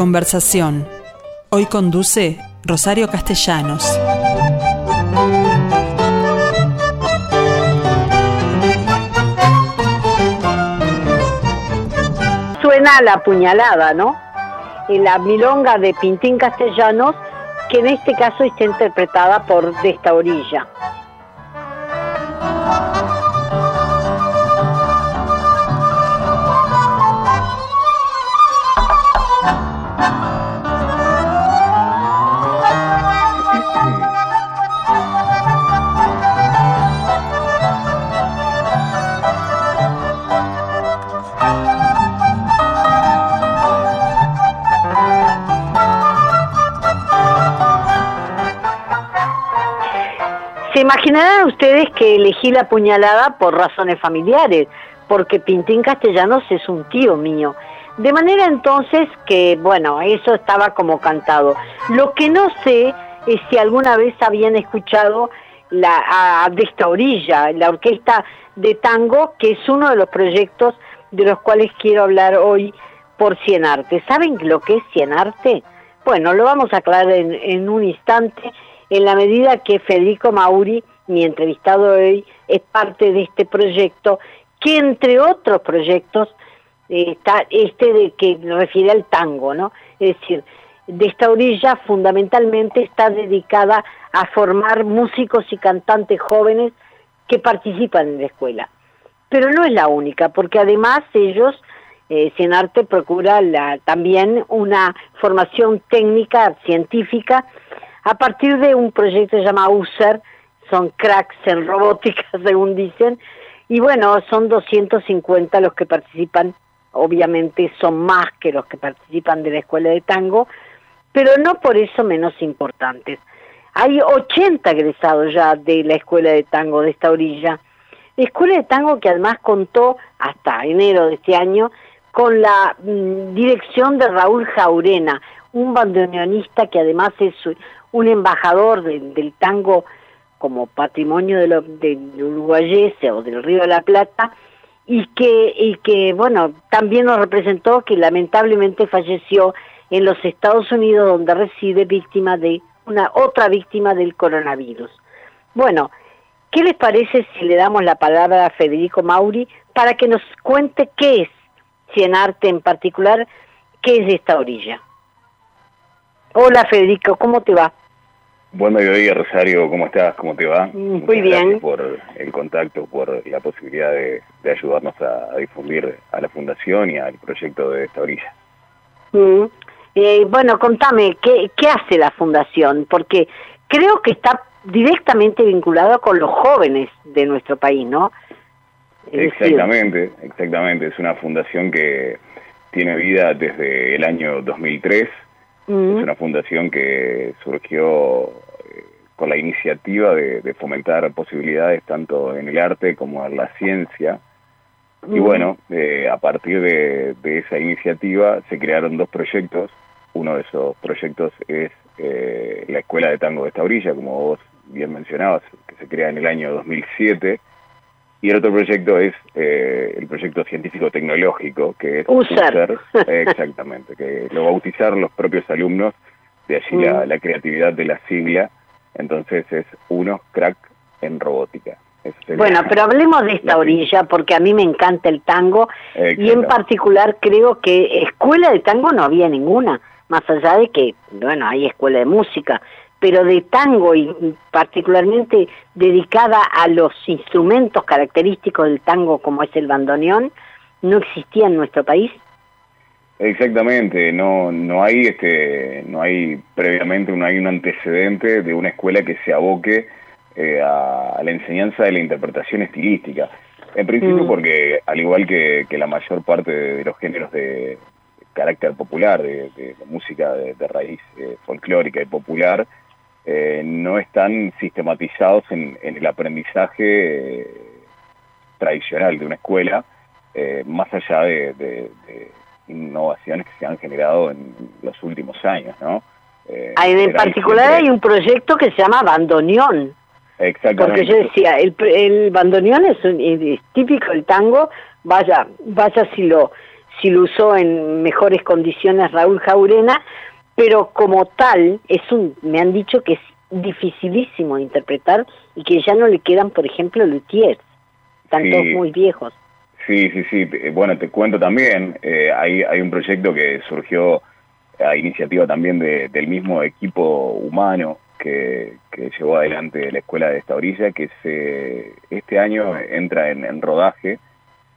conversación. Hoy conduce Rosario Castellanos. Suena la puñalada, ¿no? La milonga de Pintín Castellanos, que en este caso está interpretada por De esta orilla. Imaginarán ustedes que elegí la puñalada por razones familiares, porque Pintín Castellanos es un tío mío. De manera entonces que, bueno, eso estaba como cantado. Lo que no sé es si alguna vez habían escuchado la, de esta orilla, la orquesta de tango, que es uno de los proyectos de los cuales quiero hablar hoy por Cienarte. ¿Saben lo que es Cienarte? Bueno, lo vamos a aclarar en, en un instante en la medida que Federico Mauri, mi entrevistado hoy, es parte de este proyecto, que entre otros proyectos eh, está este de que refiere al tango, ¿no? Es decir, de esta orilla fundamentalmente está dedicada a formar músicos y cantantes jóvenes que participan en la escuela. Pero no es la única, porque además ellos, eh, Cienarte procura la, también una formación técnica, científica, a partir de un proyecto llamado USER, son cracks en robótica, según dicen, y bueno, son 250 los que participan, obviamente son más que los que participan de la escuela de tango, pero no por eso menos importantes. Hay 80 egresados ya de la escuela de tango de esta orilla. escuela de tango que además contó hasta enero de este año con la mm, dirección de Raúl Jaurena, un bandoneonista que además es un embajador del tango como patrimonio de lo, del uruguayese o del Río de la Plata y que, y que, bueno, también nos representó que lamentablemente falleció en los Estados Unidos donde reside víctima de una otra víctima del coronavirus. Bueno, ¿qué les parece si le damos la palabra a Federico Mauri para que nos cuente qué es Cienarte en particular, qué es esta orilla? Hola Federico, ¿cómo te va? Buen mediodía, Rosario, ¿cómo estás? ¿Cómo te va? Mm, muy bien. Gracias por el contacto, por la posibilidad de, ayudarnos a, difundir a la Fundación y al proyecto de esta orilla. Mm. Eh, bueno, contame, ¿qué, ¿qué hace la Fundación? Porque creo que está directamente vinculado con los jóvenes de nuestro país, ¿no? exactamente, exactamente. Es una fundación que tiene vida desde el año 2003 es una fundación que surgió eh, con la iniciativa de, fomentar posibilidades tanto en el arte como en la ciencia. Y bueno, eh, a partir de, esa iniciativa se crearon dos proyectos. Uno de esos proyectos es eh, la Escuela de Tango de esta orilla, como vos bien mencionabas, que se crea en el año 2007 y el otro proyecto es eh, el proyecto científico-tecnológico, que es USER. exactamente, que lo bautizar los propios alumnos, de allí la, mm. creatividad de la sigla, entonces es unos crack en robótica. Bueno, pero hablemos de esta orilla, porque a mí me encanta el tango, y en particular creo que escuela de tango no había ninguna, más allá de que, bueno, hay escuela de música, pero de tango y particularmente dedicada a los instrumentos característicos del tango como es el bandoneón, no existía en nuestro país. Exactamente, no no hay este no hay previamente no hay un antecedente de una escuela que se aboque eh, a, la enseñanza de la interpretación estilística. En principio mm. porque al igual que, la mayor parte de, los géneros de carácter popular, de, música de, raíz eh, folclórica y popular, eh, no están sistematizados en, el aprendizaje eh, tradicional de una escuela, eh, más allá de, innovaciones que se han generado en los últimos años, ¿no? en particular hay un proyecto que se llama Bandoneón. Exactamente. Porque yo decía, el, el bandoneón es, típico del tango, vaya, vaya si lo si lo usó en mejores condiciones Raúl Jaurena, pero como tal, es un, me han dicho que es dificilísimo de interpretar y que ya no le quedan, por ejemplo, luthiers, están todos muy viejos. Sí, sí, sí. Bueno, te cuento también, eh, hay, hay un proyecto que surgió a iniciativa también del mismo equipo humano que, llevó adelante la escuela de esta orilla, que se, este año entra en, rodaje,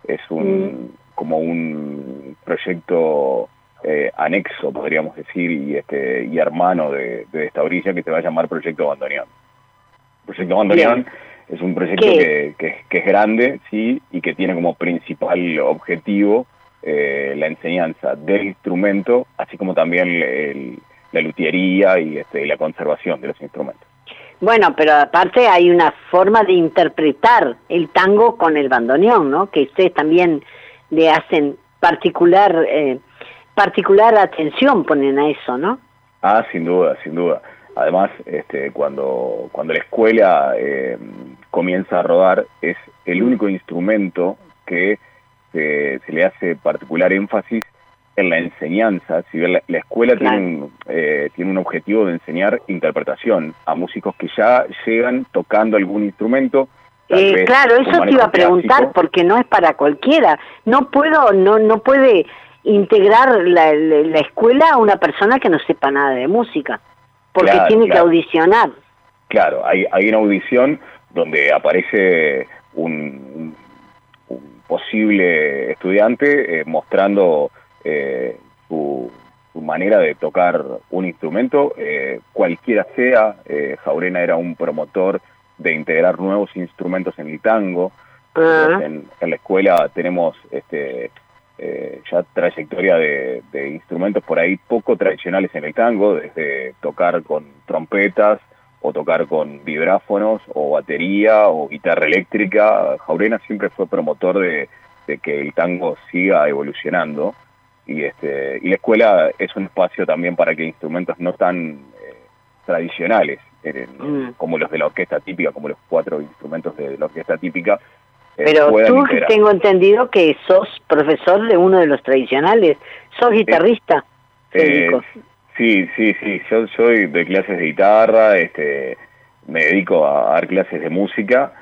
es un mm. como un proyecto eh, anexo, podríamos decir, y este y hermano de, esta orilla que se va a llamar Proyecto Bandoneón. Proyecto Bandoneón es un proyecto que, que, es grande, sí, y que tiene como principal objetivo eh, la enseñanza del instrumento, así como también la luthiería y este, la conservación de los instrumentos. Bueno, pero aparte hay una forma de interpretar el tango con el bandoneón, ¿no? Que ustedes también le hacen particular eh, particular atención ponen a eso, ¿no? Ah, sin duda, sin duda. Además, este, cuando, cuando la escuela eh, comienza a rodar, es el único instrumento que se, le hace particular énfasis en la enseñanza. Si bien la, escuela tiene, un, eh, tiene un objetivo de enseñar interpretación a músicos que ya llegan tocando algún instrumento, eh, claro, eso te iba a preguntar porque no es para cualquiera. No puedo, no, no puede integrar la, la, escuela a una persona que no sepa nada de música, porque tiene que audicionar. Claro, hay, hay una audición donde aparece un, posible estudiante eh, mostrando eh, su, manera de tocar un instrumento, eh, cualquiera sea. Jaurena era un promotor de integrar nuevos instrumentos en el tango. Ah. En, en, la escuela tenemos este, eh, ya trayectoria de, instrumentos por ahí poco tradicionales en el tango, desde tocar con trompetas o tocar con vibráfonos o batería o guitarra eléctrica. Jaurena siempre fue promotor de, que el tango siga evolucionando y, este, y la escuela es un espacio también para que instrumentos no tan eh, tradicionales, mm. como los de la orquesta típica, como los cuatro instrumentos de la orquesta típica, eh, Pero tú tengo entendido que sos profesor de uno de los tradicionales, sos guitarrista. Eh, sí, sí, sí, yo soy de clases de guitarra, este, me dedico a dar clases de música,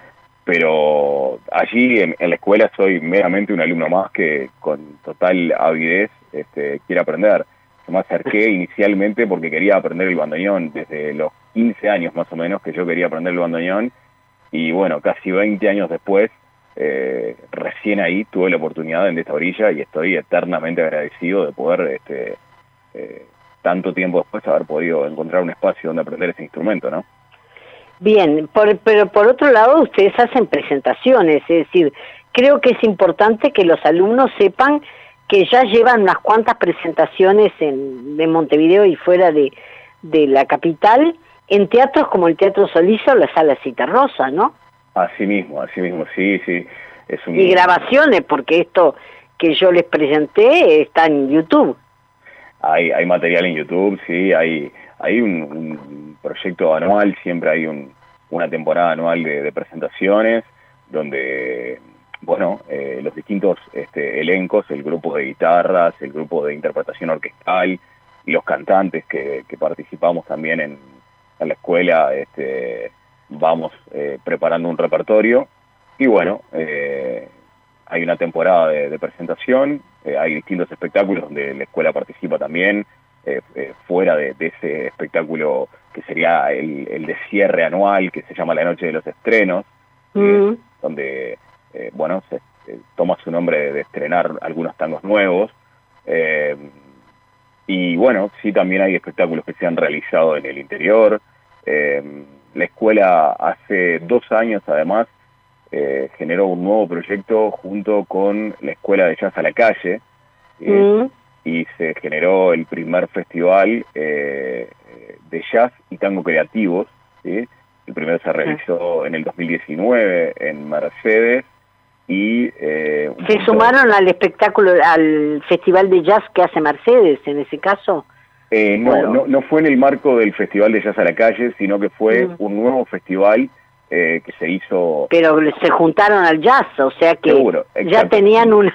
pero allí en, la escuela soy meramente un alumno más que con total avidez este, quiere aprender. Yo me acerqué inicialmente porque quería aprender el bandoneón, desde los 15 años más o menos que yo quería aprender el bandoneón, y bueno, casi 20 años después eh, recién ahí tuve la oportunidad en esta orilla y estoy eternamente agradecido de poder, este, eh, tanto tiempo después, haber podido encontrar un espacio donde aprender ese instrumento, ¿no? Bien, pero por otro lado ustedes hacen presentaciones, es decir, creo que es importante que los alumnos sepan que ya llevan unas cuantas presentaciones en, de Montevideo y fuera de, de la capital, en teatros como el Teatro Solís o la Sala Citarrosa, ¿no? Así mismo, así mismo, sí, sí. Es Y grabaciones, porque esto que yo les presenté está en YouTube. Hay, hay material en YouTube, sí, hay, hay un, proyecto anual, siempre hay un, una temporada anual de, presentaciones, donde, bueno, eh, los distintos este, elencos, el grupo de guitarras, el grupo de interpretación orquestal y los cantantes que, que participamos también en, en la escuela, este, vamos eh, preparando un repertorio y bueno, eh, hay una temporada de, presentación, eh, hay distintos espectáculos donde la escuela participa también, fuera de, ese espectáculo que sería el, de cierre anual que se llama La Noche de los Estrenos, mm. donde, bueno, se toma su nombre de, estrenar algunos tangos nuevos. y bueno, sí también hay espectáculos que se han realizado en el interior. La escuela hace dos años, además, eh, generó un nuevo proyecto junto con la Escuela de Jazz a la Calle mm. y se generó el primer festival eh, de jazz y tango creativos. El primero se realizó en el 2019 en Mercedes y... Eh, ¿Se sumaron al espectáculo, al festival de jazz que hace Mercedes en ese caso? Eh, no, no, no fue en el marco del Festival de Jazz a la Calle, sino que fue mm. un nuevo festival eh, que se hizo... Pero se juntaron al jazz, o sea que ya tenían una,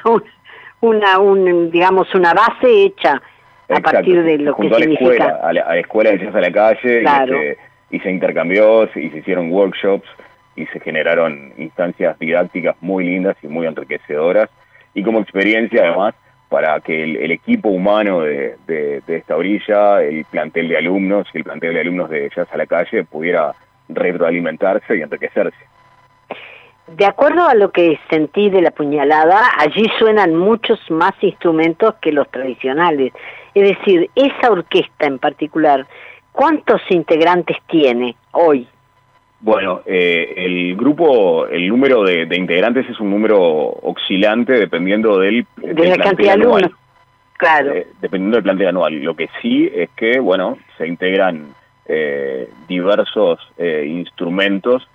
una, un, digamos, una base hecha a partir de lo que a la significa. Escuela, a, la, a la escuela de a la calle este, y, se, intercambió y se hicieron workshops y se generaron instancias didácticas muy lindas y muy enriquecedoras y como experiencia además para que el, equipo humano de, de, esta orilla, el plantel de alumnos y el plantel de alumnos de Jazz a la calle pudiera retroalimentarse y enriquecerse. De acuerdo a lo que sentí de la puñalada, allí suenan muchos más instrumentos que los tradicionales. Es decir, esa orquesta en particular, ¿cuántos integrantes tiene hoy? Bueno, eh, el grupo, el número de, integrantes es un número oscilante dependiendo del, de la cantidad de alumnos. Claro. Eh, dependiendo del plantel anual. Lo que sí es que, bueno, se integran eh, diversos instrumentos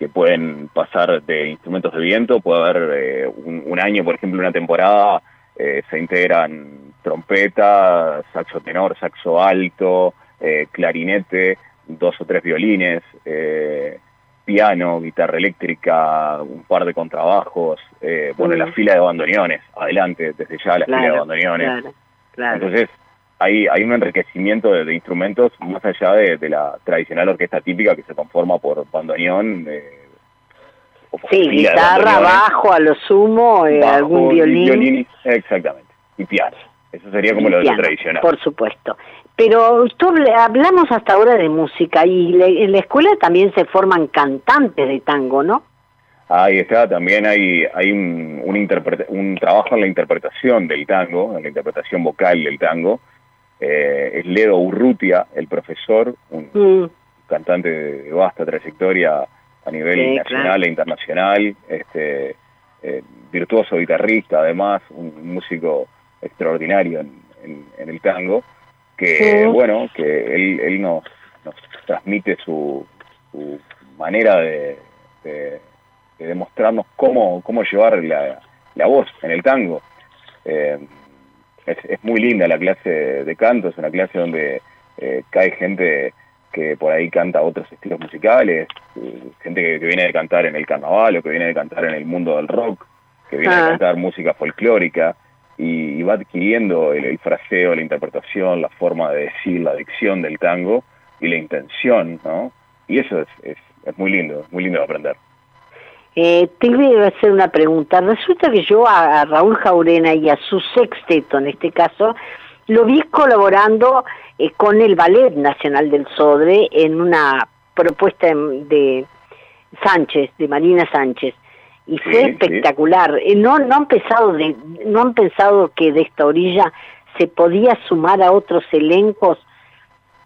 que pueden pasar de instrumentos de viento, puede haber eh, un, año, por ejemplo, una temporada, eh, se integran trompeta, saxo tenor, saxo alto, eh, clarinete, dos o tres violines, piano, guitarra eléctrica, un par de contrabajos, bueno, la fila de bandoneones, adelante, desde ya la fila de bandoneones. Entonces, hay, hay un enriquecimiento de, instrumentos más allá de, la tradicional orquesta típica que se conforma por bandoneón. Eh, sí, guitarra, bajo, a lo sumo, eh, algún violín. Exactamente, y piano. Eso sería como lo, tradicional. Por supuesto. Pero tú, hablamos hasta ahora de música y en la escuela también se forman cantantes de tango, ¿no? Ahí está, también hay, hay un, un, un trabajo en la interpretación del tango, en la interpretación vocal del tango, eh, es Ledo Urrutia, el profesor, un mm. cantante de vasta trayectoria a nivel nacional e internacional, este, eh, virtuoso guitarrista además, un músico extraordinario en, el tango, que bueno, que él, nos, transmite su, manera de, demostrarnos cómo, cómo llevar la, voz en el tango. Eh, es, muy linda la clase de canto, es una clase donde eh, cae gente que por ahí canta otros estilos musicales, eh, gente que, viene de cantar en el carnaval o que viene de cantar en el mundo del rock, que viene de ah. cantar música folclórica y, va adquiriendo el, fraseo, la interpretación, la forma de decir, la dicción del tango y la intención, ¿no? Y eso es, es, es muy lindo, muy lindo de aprender. Eh, te voy a hacer una pregunta. Resulta que yo a, Raúl Jaurena y a su sexteto, en este caso, lo vi colaborando eh, con el Ballet Nacional del Sodre en una propuesta de Sánchez, de Marina Sánchez. Y fue espectacular. Eh, no, no, han pensado de, ¿No han pensado que de esta orilla se podía sumar a otros elencos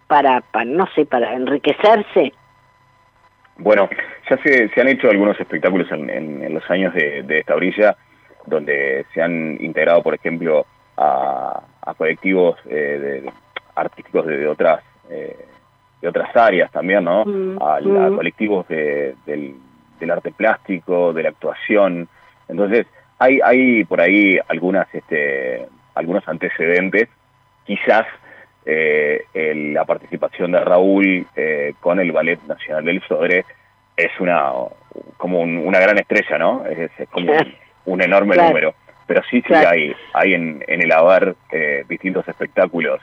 para, para no sé, para enriquecerse? Bueno, ya se, se han hecho algunos espectáculos en, los años de, esta orilla, donde se han integrado, por ejemplo, a, colectivos eh, de, artísticos de, otras eh, de otras áreas también, ¿no? Mm, a, mm. colectivos del, arte plástico, de la actuación. Entonces, hay, hay por ahí algunas, este, algunos antecedentes, quizás eh, la participación de Raúl eh, con el Ballet Nacional del Sodre es una como una gran estrella, ¿no? Es, como un, enorme número. Pero sí, sí hay, hay en, en el haber eh, distintos espectáculos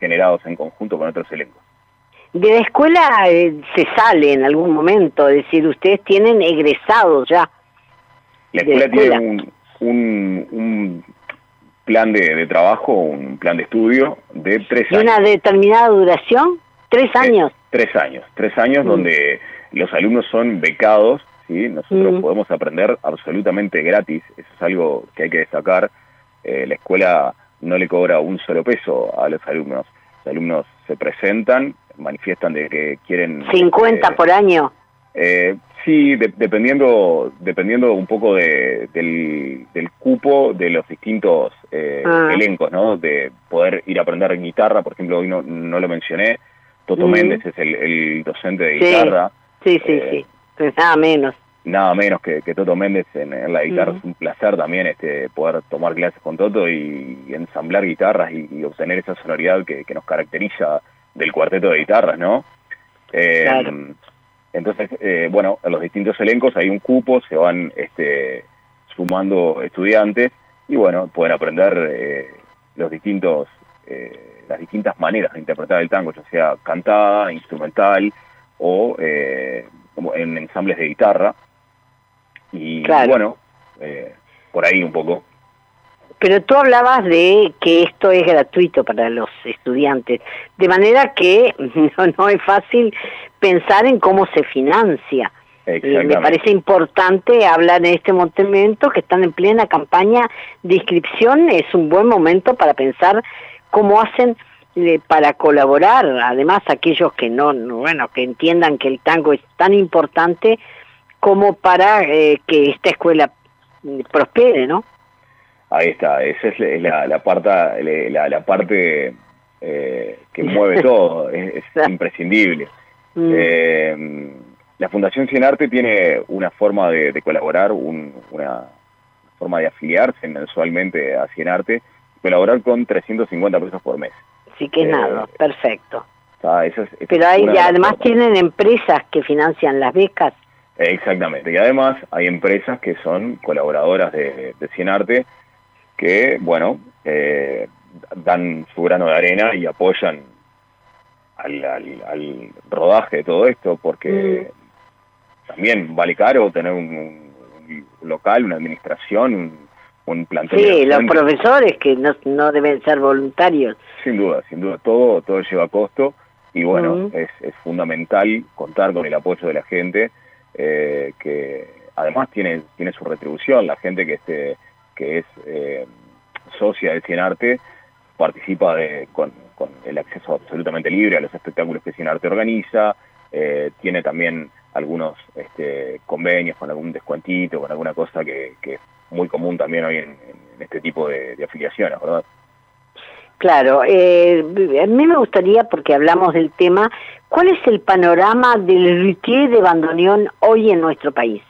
generados en conjunto con otros elencos. De la escuela se sale en algún momento, es decir, ustedes tienen egresados ya. La escuela, tiene un, un plan de, trabajo, un plan de estudio de tres años. ¿Y una determinada duración? ¿Tres eh, años? tres años, tres años mm. donde los alumnos son becados, ¿sí? nosotros mm. podemos aprender absolutamente gratis, eso es algo que hay que destacar. Eh, la escuela no le cobra un solo peso a los alumnos. Los alumnos se presentan, manifiestan de que quieren... ¿50 eh, por año? Eh, Sí, dependiendo dependiendo un poco de, del, cupo de los distintos eh, ah. elencos, ¿no? De poder ir a aprender guitarra, por ejemplo, hoy no, no lo mencioné, Toto mm. Méndez es el, docente de guitarra. Sí, sí, eh, sí, pues nada menos. Nada menos que, que Toto Méndez en, la guitarra. Es un placer también este poder tomar clases con Toto y, ensamblar guitarras y, obtener esa sonoridad que, que, nos caracteriza del cuarteto de guitarras, ¿no? Eh, claro entonces, eh, bueno, en los distintos elencos hay un cupo, se van este, sumando estudiantes y bueno, pueden aprender los distintos, las distintas maneras de interpretar el tango, ya sea cantada, instrumental o como en ensambles de guitarra. Y bueno, por ahí un poco. Pero tú hablabas de que esto es gratuito para los estudiantes, de manera que no, no es fácil pensar en cómo se financia. Eh, me parece importante hablar en este momento que están en plena campaña de inscripción, es un buen momento para pensar cómo hacen eh, para colaborar, además aquellos que no, bueno, que entiendan que el tango es tan importante como para eh, que esta escuela prospere, ¿no? Ahí está, esa es la, la, parte, la, parte eh, que mueve todo, es, imprescindible. Mm. Eh, la Fundación Cien Arte tiene una forma de, colaborar, una forma de afiliarse mensualmente a Cien Arte, colaborar con 350 pesos por mes. Sí que es nada, eh, perfecto. Pero hay, además tienen empresas que financian las becas. Exactamente, y además hay empresas que son colaboradoras de, de Cien Arte que, bueno, eh, dan su grano de arena y apoyan al, al, rodaje de todo esto, porque mm. también vale caro tener un, local, una administración, un, un plantel. Sí, los profesores que no, no deben ser voluntarios. Sin duda, sin duda, todo, todo lleva costo y bueno, mm. es, es fundamental contar con el apoyo de la gente, eh, que además tiene, tiene su retribución, la gente que esté que es eh, socia de Cienarte, participa de, con, el acceso absolutamente libre a los espectáculos que Cienarte organiza, eh, tiene también algunos este, convenios con algún descuentito, con alguna cosa que, es muy común también hoy en, este tipo de, afiliaciones, ¿verdad? Claro, eh, a mí me gustaría, porque hablamos del tema, ¿cuál es el panorama del luthier de bandoneón hoy en nuestro país?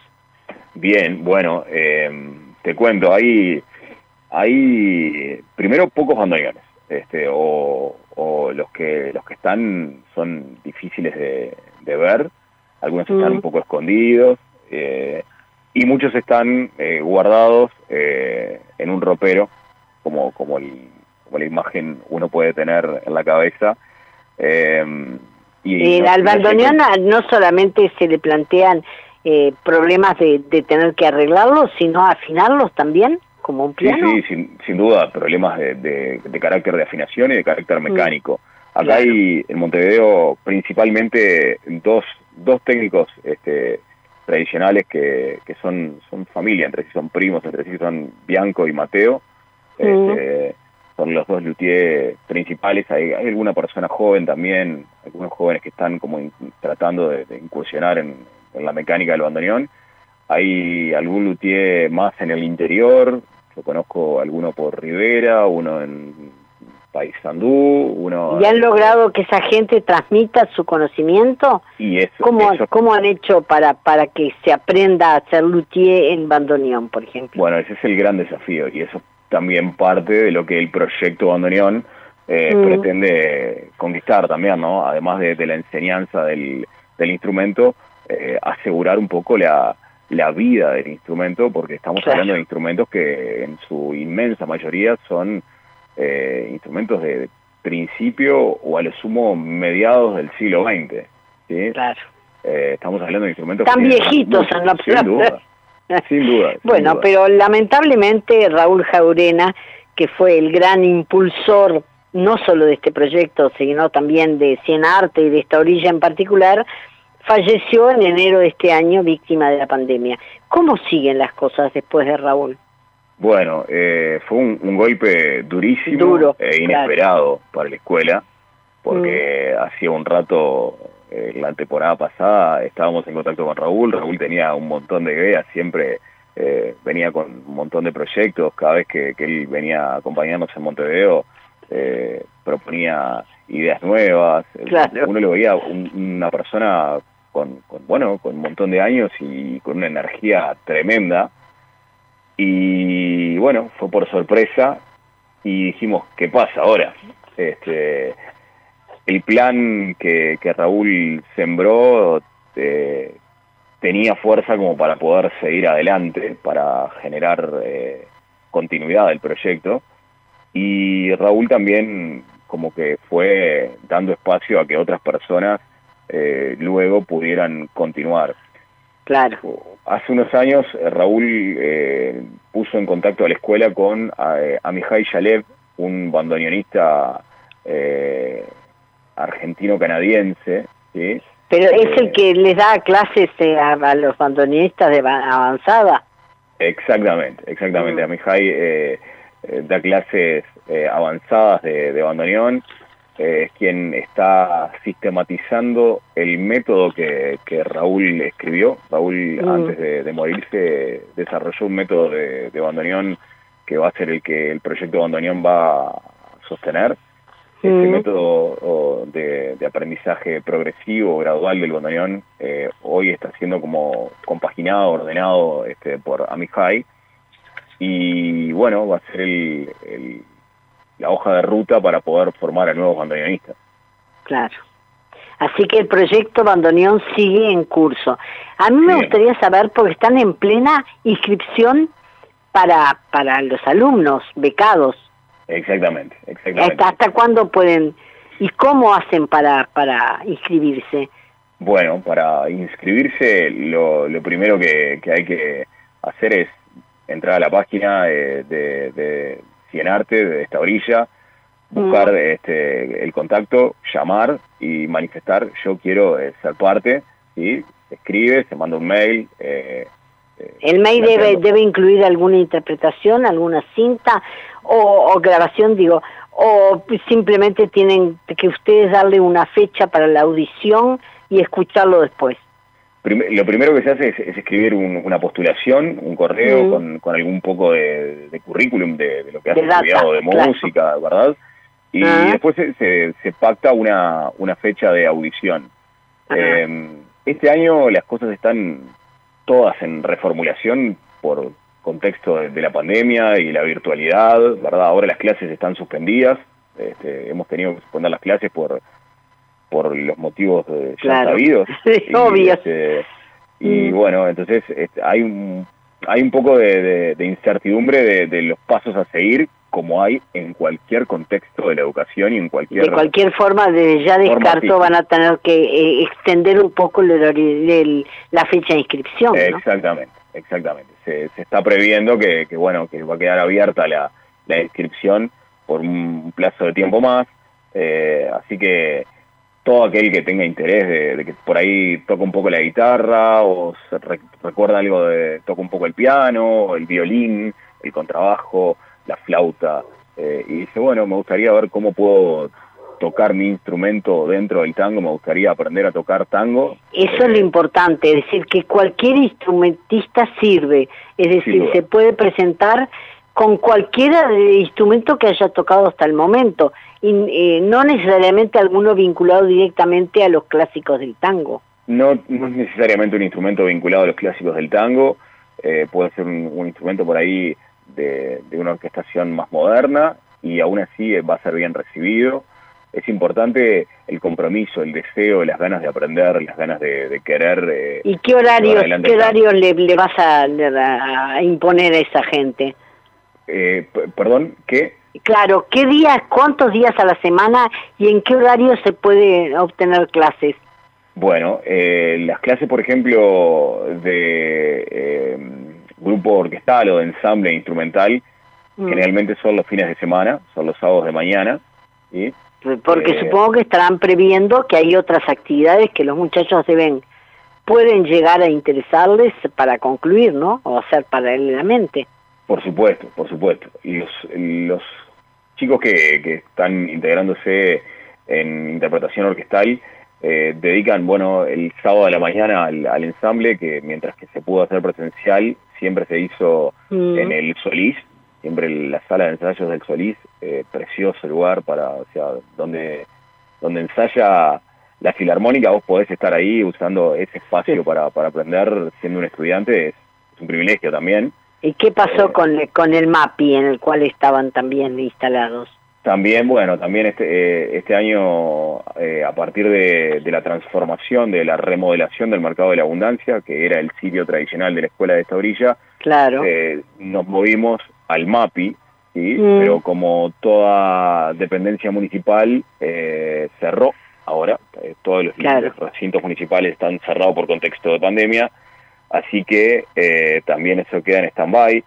Bien, bueno, eh, te cuento, hay, hay primero pocos bandoneones, este, o, los que los que están son difíciles de, ver, algunos están mm. un poco escondidos, eh, y muchos están eh, guardados eh, en un ropero, como, como, como la imagen uno puede tener en la cabeza. y al bandoneón no solamente se le plantean eh, problemas de, tener que arreglarlos, sino afinarlos también, como un piano. Sí, sí, sin, duda, problemas de, de, carácter de afinación y de carácter mm. mecánico. Acá hay en Montevideo principalmente dos, dos técnicos este, tradicionales que, que son, son familia, entre sí son primos, entre sí son Bianco y Mateo. Mm. Este, son los dos luthiers principales. Hay, hay, alguna persona joven también, algunos jóvenes que están como tratando de, incursionar en, en la mecánica del bandoneón. Hay algún luthier más en el interior, yo conozco alguno por Rivera, uno en Paysandú, uno... ¿Y han logrado que esa gente transmita su conocimiento? Y eso, ¿Cómo, ¿Cómo han hecho para, para que se aprenda a hacer luthier en bandoneón, por ejemplo? Bueno, ese es el gran desafío y eso también parte de lo que el proyecto bandoneón eh, mm. pretende conquistar también, ¿no? Además de, la enseñanza del, del instrumento, eh, asegurar un poco la, la vida del instrumento, porque estamos hablando de instrumentos que en su inmensa mayoría son eh, instrumentos de principio o a lo sumo mediados del siglo XX. ¿sí? Claro. Eh, estamos hablando de instrumentos... Tan viejitos en la Sin duda. Sin duda. bueno, pero lamentablemente Raúl Jaurena, que fue el gran impulsor no solo de este proyecto, sino también de Cien Arte y de esta orilla en particular, falleció en enero de este año víctima de la pandemia. ¿Cómo siguen las cosas después de Raúl? Bueno, eh, fue un, golpe durísimo e inesperado para la escuela, porque mm. hacía un rato, eh, la temporada pasada, estábamos en contacto con Raúl, Raúl tenía un montón de ideas, siempre eh, venía con un montón de proyectos, cada vez que, él venía a acompañarnos en Montevideo, proponía ideas nuevas, uno lo veía una persona con, bueno, con un montón de años y con una energía tremenda. Y bueno, fue por sorpresa y dijimos, ¿qué pasa ahora? Este, el plan que, que Raúl sembró eh, tenía fuerza como para poder seguir adelante, para generar eh, continuidad del proyecto. Y Raúl también como que fue dando espacio a que otras personas eh, luego pudieran continuar. Claro. Hace unos años eh, Raúl eh, puso en contacto a la escuela con eh, Amihai Shalev, un bandoneonista argentino-canadiense. ¿sí? Pero es el que les da clases a, los bandoneonistas de avanzada. Exactamente, exactamente. Mm. Amihai da clases avanzadas de, de bandoneón eh, es quien está sistematizando el método que, Raúl escribió. Raúl, mm. antes de, morirse, desarrolló un método de, de, bandoneón que va a ser el que el proyecto bandoneón va a sostener. Este mm. método de, aprendizaje progresivo, gradual del bandoneón, eh, hoy está siendo como compaginado, ordenado este, por Amihai. Y bueno, va a ser el la hoja de ruta para poder formar a nuevos bandoneonistas. Claro. Así que el proyecto Bandoneón sigue en curso. A mí me gustaría saber, porque están en plena inscripción para, para los alumnos becados. Exactamente, exactamente. ¿Hasta, cuándo pueden y cómo hacen para, para inscribirse? Bueno, para inscribirse lo, lo primero que, que, hay que hacer es entrar a la página de, de arte de esta orilla, buscar mm. este, el contacto, llamar y manifestar, yo quiero eh, ser parte, y escribe, se manda un mail. Eh, eh, ¿El mail debe, debe incluir alguna interpretación, alguna cinta o, o grabación, digo, o simplemente tienen que ustedes darle una fecha para la audición y escucharlo después? Lo primero que se hace es, escribir una postulación, un correo con, algún poco de, currículum de, lo que has estudiado de música, ¿verdad? Y ah. después se, se, pacta una, una fecha de audición. Eh, este año las cosas están todas en reformulación por contexto de, la pandemia y la virtualidad, ¿verdad? Ahora las clases están suspendidas, este, hemos tenido que suspender las clases por por los motivos ya sabidos. y, este, y mm. bueno, entonces este, hay un hay un poco de, incertidumbre de, los pasos a seguir como hay en cualquier contexto de la educación y en cualquier... De cualquier forma, desde ya descarto van a tener que eh, extender un poco el, la fecha de inscripción. Exactamente, exactamente. Se, se, está previendo que, que, bueno, que va a quedar abierta la, la inscripción por un plazo de tiempo más. Eh, así que todo aquel que tenga interés de, que por ahí toca un poco la guitarra o recuerda algo de toca un poco el piano, el violín, el contrabajo, la flauta eh, y dice bueno me gustaría ver cómo puedo tocar mi instrumento dentro del tango, me gustaría aprender a tocar tango. Eso es lo importante, es decir, que cualquier instrumentista sirve, es decir, se puede presentar con cualquier instrumento que haya tocado hasta el momento y eh, no necesariamente alguno vinculado directamente a los clásicos del tango. No, no es necesariamente un instrumento vinculado a los clásicos del tango, eh, puede ser un, instrumento por ahí de, una orquestación más moderna y aún así va a ser bien recibido. Es importante el compromiso, el deseo, las ganas de aprender, las ganas de, querer. Eh, ¿Y qué horarios, qué horarios le, vas a, a, imponer a esa gente? Perdón, ¿qué? Claro, ¿qué días, cuántos días a la semana y en qué horario se puede obtener clases? Bueno, eh, las clases, por ejemplo, de eh, grupo orquestal o de ensamble instrumental, mm. generalmente son los fines de semana, son los sábados de mañana. Porque eh, supongo que estarán previendo que hay otras actividades que los muchachos deben, pueden llegar a interesarles para concluir, ¿no? O hacer paralelamente. Por supuesto, por supuesto. Y los, los chicos que, que están integrándose en interpretación orquestal eh, dedican, bueno, el sábado de la mañana al, ensamble, que mientras que se pudo hacer presencial, siempre se hizo mm. en el Solís, siempre en la sala de ensayos del Solís, eh, precioso lugar para, o sea, donde, donde ensaya la filarmónica, vos podés estar ahí usando ese espacio para, para aprender siendo un estudiante, es un privilegio también. ¿Y qué pasó eh, con, con el MAPI en el cual estaban también instalados? También, bueno, también este, eh, este año, eh, a partir de, la transformación, de la remodelación del mercado de la abundancia, que era el sitio tradicional de la escuela de esta orilla, claro. Eh, nos movimos al MAPI, ¿sí? Mm. pero como toda dependencia municipal cerró ahora, todos los, recintos municipales están cerrados por contexto de pandemia, así que también eso queda en stand-by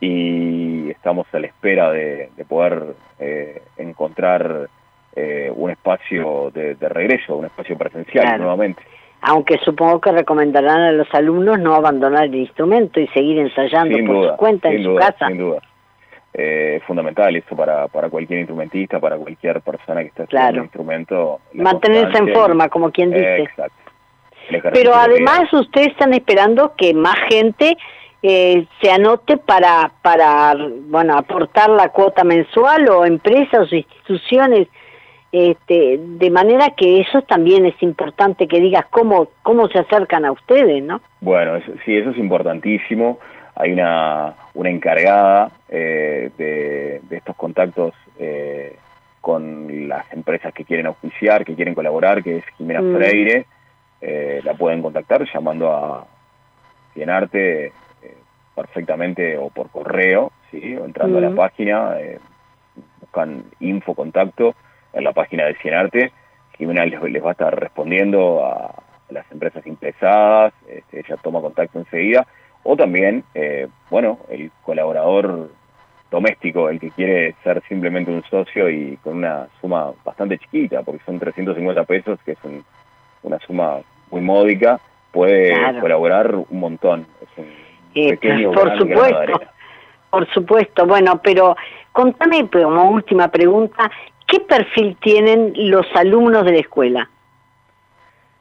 y estamos a la espera de, poder eh, encontrar eh, un espacio de, regreso, un espacio presencial nuevamente. Aunque supongo que recomendarán a los alumnos no abandonar el instrumento y seguir ensayando por su cuenta en su casa. Sin duda. Eh, es fundamental eso para, para cualquier instrumentista, para cualquier persona que esté haciendo un instrumento. Mantenerse en forma, como quien dice. exacto. Pero además ustedes están esperando que más gente eh, se anote para, para bueno, aportar la cuota mensual o empresas o instituciones, este, de manera que eso también es importante que digas cómo, cómo se acercan a ustedes, ¿no? Bueno, sí, eso es importantísimo. Hay una, una encargada eh, de, de, estos contactos eh, con las empresas que quieren auspiciar, que quieren colaborar, que es Jimena mm. Freire. La pueden contactar llamando a Cienarte perfectamente o por correo, ¿sí? o entrando a la página, eh, buscan info, contacto en la página de Cienarte, Jimena les, les va a estar respondiendo a, las empresas interesadas, este, ella toma contacto enseguida, o también, eh, bueno, el colaborador doméstico, el que quiere ser simplemente un socio y con una suma bastante chiquita, porque son 350 pesos, que es una suma muy módica, puede colaborar un montón. Es un, eh, por supuesto, por supuesto. Bueno, pero contame como última pregunta, ¿qué perfil tienen los alumnos de la escuela?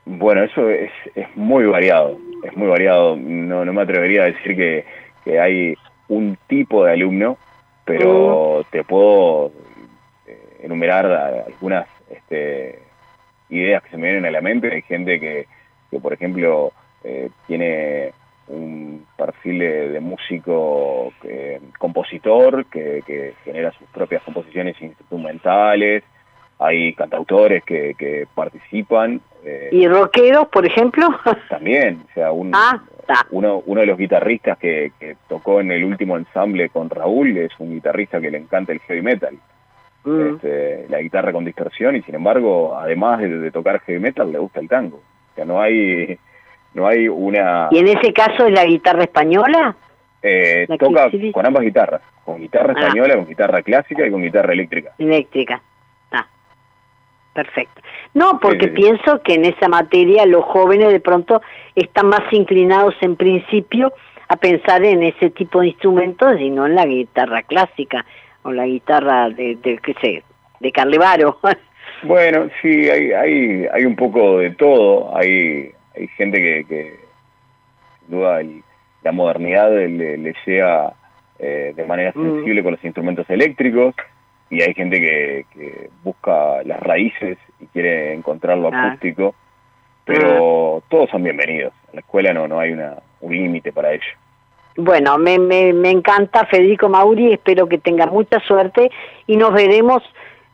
Bueno, eso es, es muy variado, es muy variado. No, no me atrevería a decir que, que hay un tipo de alumno, pero mm. te puedo eh, enumerar algunas este, ideas que se me vienen a la mente. Hay gente que, que por ejemplo, eh, tiene un perfil de, músico compositor que, genera sus propias composiciones instrumentales, hay cantautores que, participan. Eh, ¿Y rockeros, por ejemplo? También, o sea, ah, uno, uno de los guitarristas que, tocó en el último ensamble con Raúl es un guitarrista que le encanta el heavy metal. Mm. Este, la guitarra con distorsión y sin embargo, además de, de tocar heavy metal, le gusta el tango. O sea, no hay no hay una... ¿Y en ese caso es la guitarra española? Eh, toca con ambas guitarras, con guitarra ah. española, con guitarra clásica y con guitarra eléctrica. Eléctrica, ah, perfecto. No, porque pienso que en esa materia los jóvenes de pronto están más inclinados en principio a pensar en ese tipo de instrumentos y no en la guitarra clásica o la guitarra de, de qué sé, de Carlevaro. Bueno, sí, hay, hay, hay un poco de todo. Hay, hay gente que, que sin duda la modernidad le, le llega eh, de manera mm. sensible con los instrumentos eléctricos y hay gente que, que busca las raíces y quiere encontrar lo ah. acústico, pero ah. todos son bienvenidos. En la escuela no, no hay una, un límite para ello. Bueno, me, me, me encanta Federico Mauri, espero que tenga mucha suerte y nos veremos,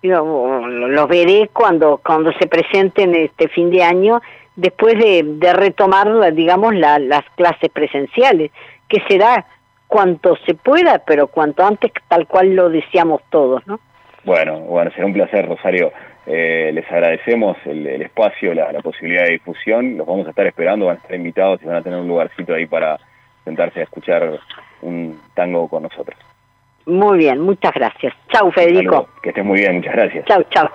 los veré cuando, cuando se presenten este fin de año después de, retomar, digamos, las clases presenciales, que será cuanto se pueda, pero cuanto antes, tal cual lo deseamos todos, ¿no? Bueno, bueno, será un placer, Rosario. Eh, les agradecemos el, espacio, la, posibilidad de difusión. Los vamos a estar esperando, van a estar invitados y van a tener un lugarcito ahí para sentarse a escuchar un tango con nosotros. Muy bien, muchas gracias. Chau, Federico. Que estés muy bien, muchas gracias. Chau, chau.